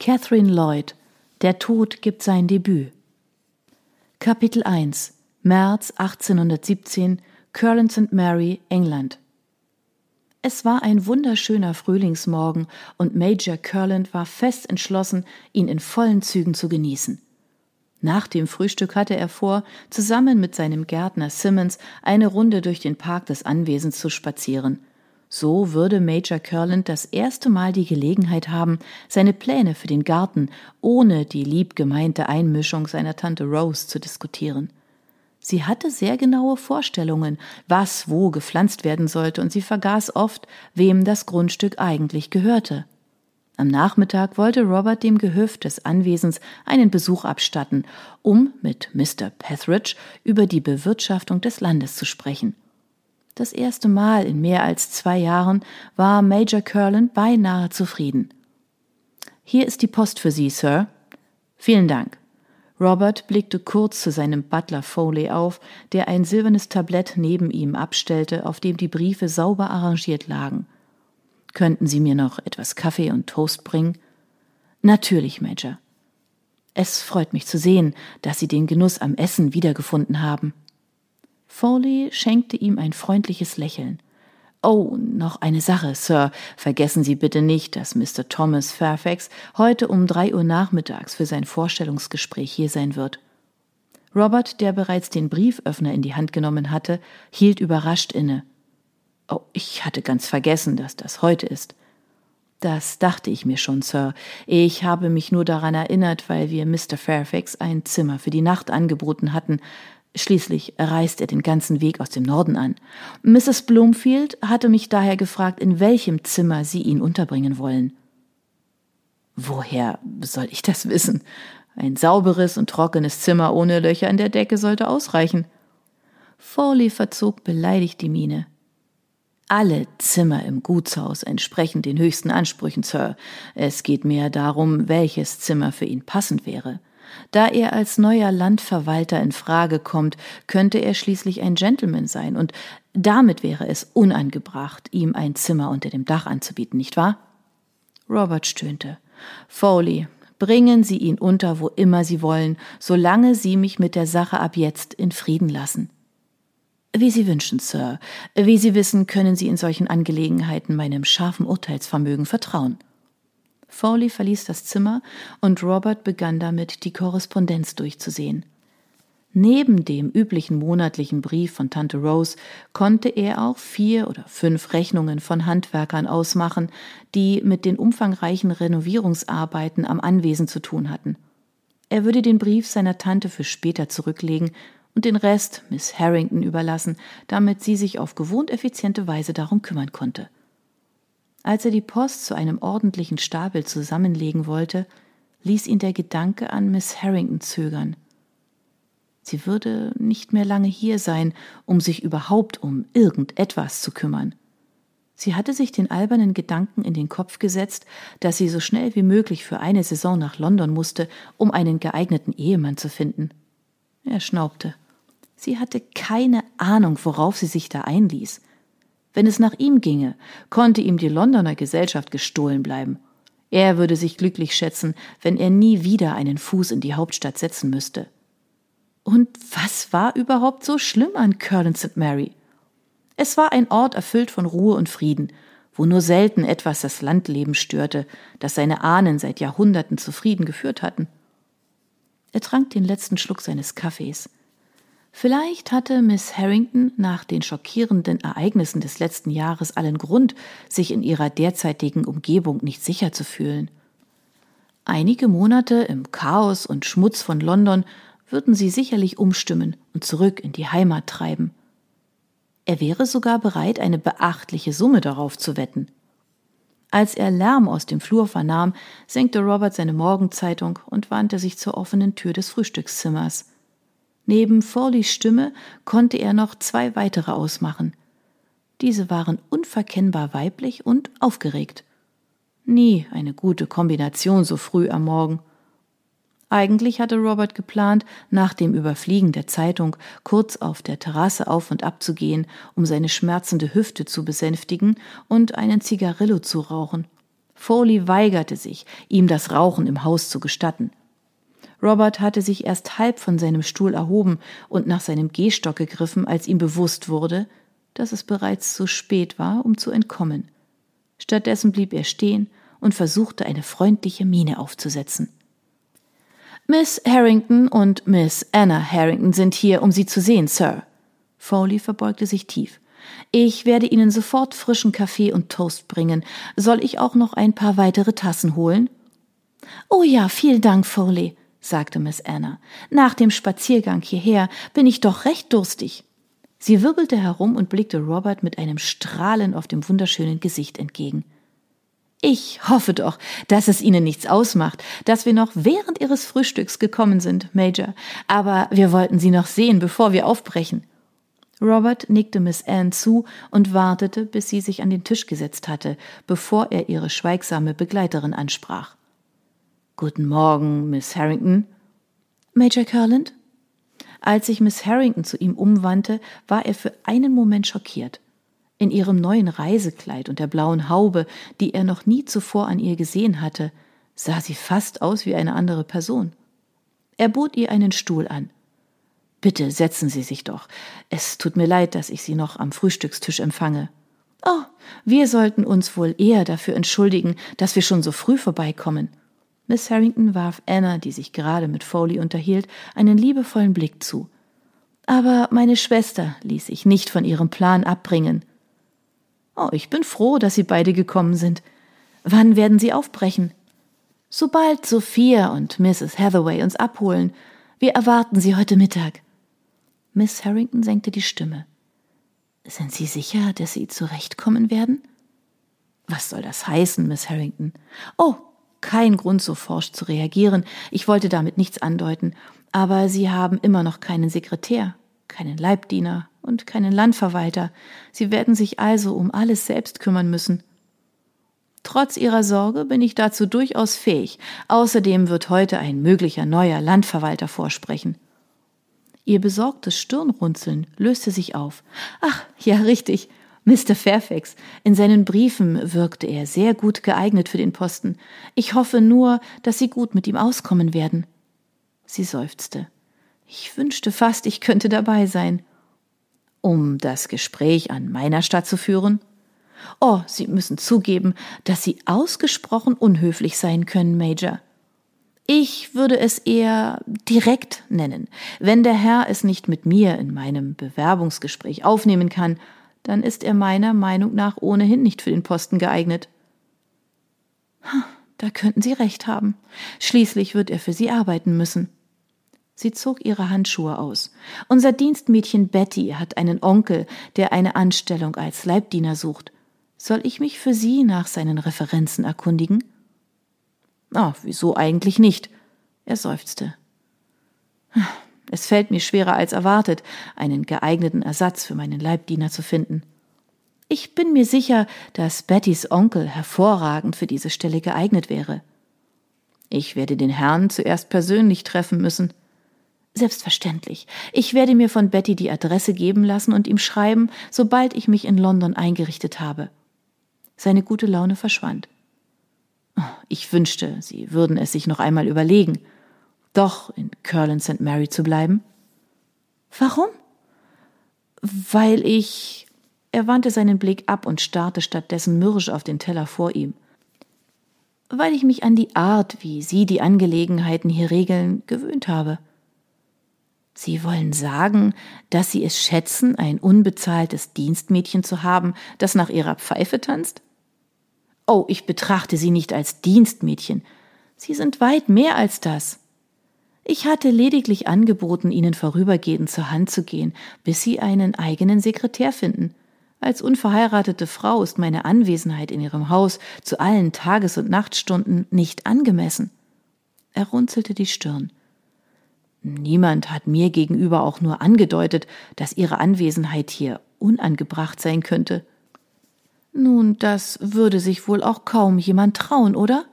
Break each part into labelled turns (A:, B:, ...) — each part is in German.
A: Catherine Lloyd Der Tod gibt sein Debüt. Kapitel 1 März 1817 Curlin St. Mary, England. Es war ein wunderschöner Frühlingsmorgen und Major Curland war fest entschlossen, ihn in vollen Zügen zu genießen. Nach dem Frühstück hatte er vor, zusammen mit seinem Gärtner Simmons eine Runde durch den Park des Anwesens zu spazieren. So würde Major Curland das erste Mal die Gelegenheit haben, seine Pläne für den Garten ohne die lieb gemeinte Einmischung seiner Tante Rose zu diskutieren. Sie hatte sehr genaue Vorstellungen, was wo gepflanzt werden sollte, und sie vergaß oft, wem das Grundstück eigentlich gehörte. Am Nachmittag wollte Robert dem Gehöft des Anwesens einen Besuch abstatten, um mit Mr. Petheridge über die Bewirtschaftung des Landes zu sprechen. Das erste Mal in mehr als zwei Jahren war Major Curlin beinahe zufrieden. Hier ist die Post für Sie, Sir. Vielen Dank. Robert blickte kurz zu seinem Butler Foley auf, der ein silbernes Tablett neben ihm abstellte, auf dem die Briefe sauber arrangiert lagen. Könnten Sie mir noch etwas Kaffee und Toast bringen? Natürlich, Major. Es freut mich zu sehen, dass Sie den Genuss am Essen wiedergefunden haben. Foley schenkte ihm ein freundliches Lächeln. Oh, noch eine Sache, Sir. Vergessen Sie bitte nicht, dass Mr. Thomas Fairfax heute um drei Uhr nachmittags für sein Vorstellungsgespräch hier sein wird. Robert, der bereits den Brieföffner in die Hand genommen hatte, hielt überrascht inne. Oh, ich hatte ganz vergessen, dass das heute ist. Das dachte ich mir schon, Sir. Ich habe mich nur daran erinnert, weil wir Mr. Fairfax ein Zimmer für die Nacht angeboten hatten. Schließlich reist er den ganzen Weg aus dem Norden an. Mrs. Bloomfield hatte mich daher gefragt, in welchem Zimmer Sie ihn unterbringen wollen. Woher soll ich das wissen? Ein sauberes und trockenes Zimmer ohne Löcher in der Decke sollte ausreichen. Foley verzog beleidigt die Miene. Alle Zimmer im Gutshaus entsprechen den höchsten Ansprüchen, Sir. Es geht mehr darum, welches Zimmer für ihn passend wäre. Da er als neuer Landverwalter in Frage kommt, könnte er schließlich ein Gentleman sein, und damit wäre es unangebracht, ihm ein Zimmer unter dem Dach anzubieten, nicht wahr? Robert stöhnte. Foley, bringen Sie ihn unter, wo immer Sie wollen, solange Sie mich mit der Sache ab jetzt in Frieden lassen. Wie Sie wünschen, Sir. Wie Sie wissen, können Sie in solchen Angelegenheiten meinem scharfen Urteilsvermögen vertrauen. Foley verließ das Zimmer und Robert begann damit, die Korrespondenz durchzusehen. Neben dem üblichen monatlichen Brief von Tante Rose konnte er auch vier oder fünf Rechnungen von Handwerkern ausmachen, die mit den umfangreichen Renovierungsarbeiten am Anwesen zu tun hatten. Er würde den Brief seiner Tante für später zurücklegen und den Rest Miss Harrington überlassen, damit sie sich auf gewohnt effiziente Weise darum kümmern konnte. Als er die Post zu einem ordentlichen Stapel zusammenlegen wollte, ließ ihn der Gedanke an Miss Harrington zögern. Sie würde nicht mehr lange hier sein, um sich überhaupt um irgendetwas zu kümmern. Sie hatte sich den albernen Gedanken in den Kopf gesetzt, dass sie so schnell wie möglich für eine Saison nach London musste, um einen geeigneten Ehemann zu finden. Er schnaubte. Sie hatte keine Ahnung, worauf sie sich da einließ. Wenn es nach ihm ginge, konnte ihm die Londoner Gesellschaft gestohlen bleiben. Er würde sich glücklich schätzen, wenn er nie wieder einen Fuß in die Hauptstadt setzen müsste. Und was war überhaupt so schlimm an Curlin St. Mary? Es war ein Ort erfüllt von Ruhe und Frieden, wo nur selten etwas das Landleben störte, das seine Ahnen seit Jahrhunderten zufrieden geführt hatten. Er trank den letzten Schluck seines Kaffees. Vielleicht hatte Miss Harrington nach den schockierenden Ereignissen des letzten Jahres allen Grund, sich in ihrer derzeitigen Umgebung nicht sicher zu fühlen. Einige Monate im Chaos und Schmutz von London würden sie sicherlich umstimmen und zurück in die Heimat treiben. Er wäre sogar bereit, eine beachtliche Summe darauf zu wetten. Als er Lärm aus dem Flur vernahm, senkte Robert seine Morgenzeitung und wandte sich zur offenen Tür des Frühstückszimmers. Neben Forleys Stimme konnte er noch zwei weitere ausmachen. Diese waren unverkennbar weiblich und aufgeregt. Nie eine gute Kombination so früh am Morgen. Eigentlich hatte Robert geplant, nach dem Überfliegen der Zeitung kurz auf der Terrasse auf und ab zu gehen, um seine schmerzende Hüfte zu besänftigen und einen Zigarillo zu rauchen. Foley weigerte sich, ihm das Rauchen im Haus zu gestatten. Robert hatte sich erst halb von seinem Stuhl erhoben und nach seinem Gehstock gegriffen, als ihm bewusst wurde, dass es bereits zu spät war, um zu entkommen. Stattdessen blieb er stehen und versuchte eine freundliche Miene aufzusetzen. Miss Harrington und Miss Anna Harrington sind hier, um Sie zu sehen, Sir. Foley verbeugte sich tief. Ich werde Ihnen sofort frischen Kaffee und Toast bringen. Soll ich auch noch ein paar weitere Tassen holen? Oh ja, vielen Dank, Foley, sagte Miss Anna. Nach dem Spaziergang hierher bin ich doch recht durstig. Sie wirbelte herum und blickte Robert mit einem Strahlen auf dem wunderschönen Gesicht entgegen. Ich hoffe doch, dass es Ihnen nichts ausmacht, dass wir noch während Ihres Frühstücks gekommen sind, Major, aber wir wollten Sie noch sehen, bevor wir aufbrechen. Robert nickte Miss Anne zu und wartete, bis sie sich an den Tisch gesetzt hatte, bevor er ihre schweigsame Begleiterin ansprach. Guten Morgen, Miss Harrington. Major Curland? Als sich Miss Harrington zu ihm umwandte, war er für einen Moment schockiert. In ihrem neuen Reisekleid und der blauen Haube, die er noch nie zuvor an ihr gesehen hatte, sah sie fast aus wie eine andere Person. Er bot ihr einen Stuhl an. Bitte setzen Sie sich doch. Es tut mir leid, dass ich Sie noch am Frühstückstisch empfange. Oh, wir sollten uns wohl eher dafür entschuldigen, dass wir schon so früh vorbeikommen. Miss Harrington warf Anna, die sich gerade mit Foley unterhielt, einen liebevollen Blick zu. Aber meine Schwester ließ sich nicht von ihrem Plan abbringen. Oh, ich bin froh, dass Sie beide gekommen sind. Wann werden Sie aufbrechen? Sobald Sophia und Mrs. Hathaway uns abholen. Wir erwarten Sie heute Mittag. Miss Harrington senkte die Stimme. Sind Sie sicher, dass Sie zurechtkommen werden? Was soll das heißen, Miss Harrington? Oh, kein Grund, so forsch zu reagieren. Ich wollte damit nichts andeuten. Aber Sie haben immer noch keinen Sekretär, keinen Leibdiener und keinen Landverwalter. Sie werden sich also um alles selbst kümmern müssen. Trotz Ihrer Sorge bin ich dazu durchaus fähig. Außerdem wird heute ein möglicher neuer Landverwalter vorsprechen. Ihr besorgtes Stirnrunzeln löste sich auf. Ach, ja, richtig. Mr. Fairfax, in seinen Briefen wirkte er sehr gut geeignet für den Posten. Ich hoffe nur, dass Sie gut mit ihm auskommen werden. Sie seufzte. Ich wünschte fast, ich könnte dabei sein. Um das Gespräch an meiner Stadt zu führen? Oh, Sie müssen zugeben, dass Sie ausgesprochen unhöflich sein können, Major. Ich würde es eher direkt nennen. Wenn der Herr es nicht mit mir in meinem Bewerbungsgespräch aufnehmen kann, dann ist er meiner Meinung nach ohnehin nicht für den Posten geeignet. Da könnten Sie recht haben. Schließlich wird er für Sie arbeiten müssen. Sie zog ihre Handschuhe aus. Unser Dienstmädchen Betty hat einen Onkel, der eine Anstellung als Leibdiener sucht. Soll ich mich für Sie nach seinen Referenzen erkundigen? Ah, wieso eigentlich nicht? Er seufzte. Es fällt mir schwerer als erwartet, einen geeigneten Ersatz für meinen Leibdiener zu finden. Ich bin mir sicher, dass Bettys Onkel hervorragend für diese Stelle geeignet wäre. Ich werde den Herrn zuerst persönlich treffen müssen. Selbstverständlich. Ich werde mir von Betty die Adresse geben lassen und ihm schreiben, sobald ich mich in London eingerichtet habe. Seine gute Laune verschwand. Ich wünschte, Sie würden es sich noch einmal überlegen doch in Curlin St. Mary zu bleiben? Warum? Weil ich. Er wandte seinen Blick ab und starrte stattdessen mürrisch auf den Teller vor ihm. Weil ich mich an die Art, wie Sie die Angelegenheiten hier regeln, gewöhnt habe. Sie wollen sagen, dass Sie es schätzen, ein unbezahltes Dienstmädchen zu haben, das nach Ihrer Pfeife tanzt? Oh, ich betrachte Sie nicht als Dienstmädchen. Sie sind weit mehr als das. Ich hatte lediglich angeboten, ihnen vorübergehend zur Hand zu gehen, bis sie einen eigenen Sekretär finden. Als unverheiratete Frau ist meine Anwesenheit in ihrem Haus zu allen Tages- und Nachtstunden nicht angemessen. Er runzelte die Stirn. Niemand hat mir gegenüber auch nur angedeutet, dass ihre Anwesenheit hier unangebracht sein könnte. Nun, das würde sich wohl auch kaum jemand trauen, oder?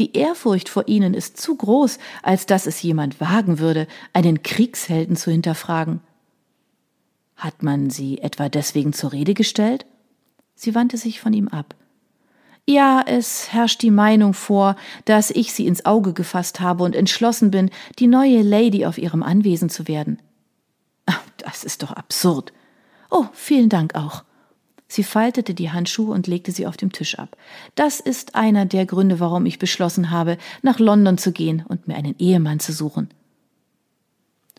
A: Die Ehrfurcht vor ihnen ist zu groß, als dass es jemand wagen würde, einen Kriegshelden zu hinterfragen. Hat man sie etwa deswegen zur Rede gestellt? Sie wandte sich von ihm ab. Ja, es herrscht die Meinung vor, dass ich sie ins Auge gefasst habe und entschlossen bin, die neue Lady auf ihrem Anwesen zu werden. Das ist doch absurd. Oh, vielen Dank auch. Sie faltete die Handschuhe und legte sie auf dem Tisch ab. Das ist einer der Gründe, warum ich beschlossen habe, nach London zu gehen und mir einen Ehemann zu suchen.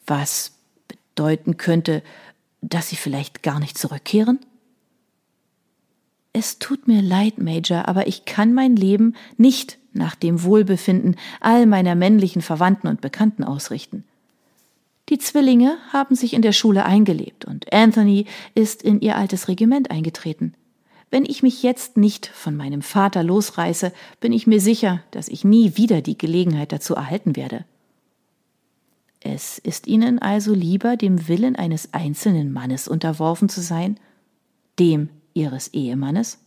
A: Was bedeuten könnte, dass Sie vielleicht gar nicht zurückkehren? Es tut mir leid, Major, aber ich kann mein Leben nicht nach dem Wohlbefinden all meiner männlichen Verwandten und Bekannten ausrichten. Die Zwillinge haben sich in der Schule eingelebt und Anthony ist in ihr altes Regiment eingetreten. Wenn ich mich jetzt nicht von meinem Vater losreiße, bin ich mir sicher, dass ich nie wieder die Gelegenheit dazu erhalten werde. Es ist Ihnen also lieber, dem Willen eines einzelnen Mannes unterworfen zu sein, dem Ihres Ehemannes?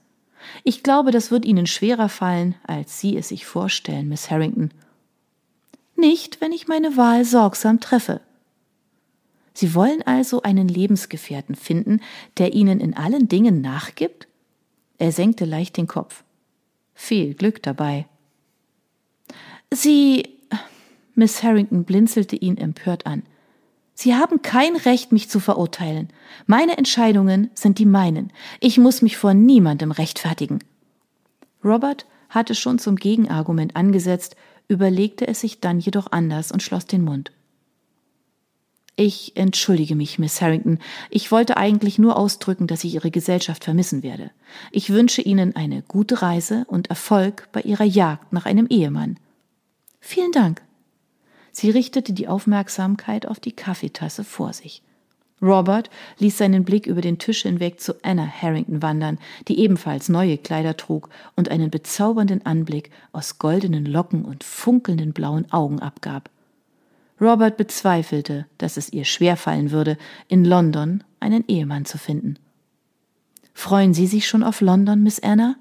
A: Ich glaube, das wird Ihnen schwerer fallen, als Sie es sich vorstellen, Miss Harrington. Nicht, wenn ich meine Wahl sorgsam treffe, Sie wollen also einen Lebensgefährten finden, der Ihnen in allen Dingen nachgibt? Er senkte leicht den Kopf. Viel Glück dabei. Sie. Miss Harrington blinzelte ihn empört an. Sie haben kein Recht, mich zu verurteilen. Meine Entscheidungen sind die meinen. Ich muss mich vor niemandem rechtfertigen. Robert hatte schon zum Gegenargument angesetzt, überlegte es sich dann jedoch anders und schloss den Mund. Ich entschuldige mich, Miss Harrington. Ich wollte eigentlich nur ausdrücken, dass ich Ihre Gesellschaft vermissen werde. Ich wünsche Ihnen eine gute Reise und Erfolg bei Ihrer Jagd nach einem Ehemann. Vielen Dank. Sie richtete die Aufmerksamkeit auf die Kaffeetasse vor sich. Robert ließ seinen Blick über den Tisch hinweg zu Anna Harrington wandern, die ebenfalls neue Kleider trug und einen bezaubernden Anblick aus goldenen Locken und funkelnden blauen Augen abgab. Robert bezweifelte, dass es ihr schwerfallen würde, in London einen Ehemann zu finden. Freuen Sie sich schon auf London, Miss Anna?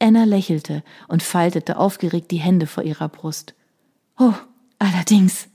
A: Anna lächelte und faltete aufgeregt die Hände vor ihrer Brust. Oh, allerdings.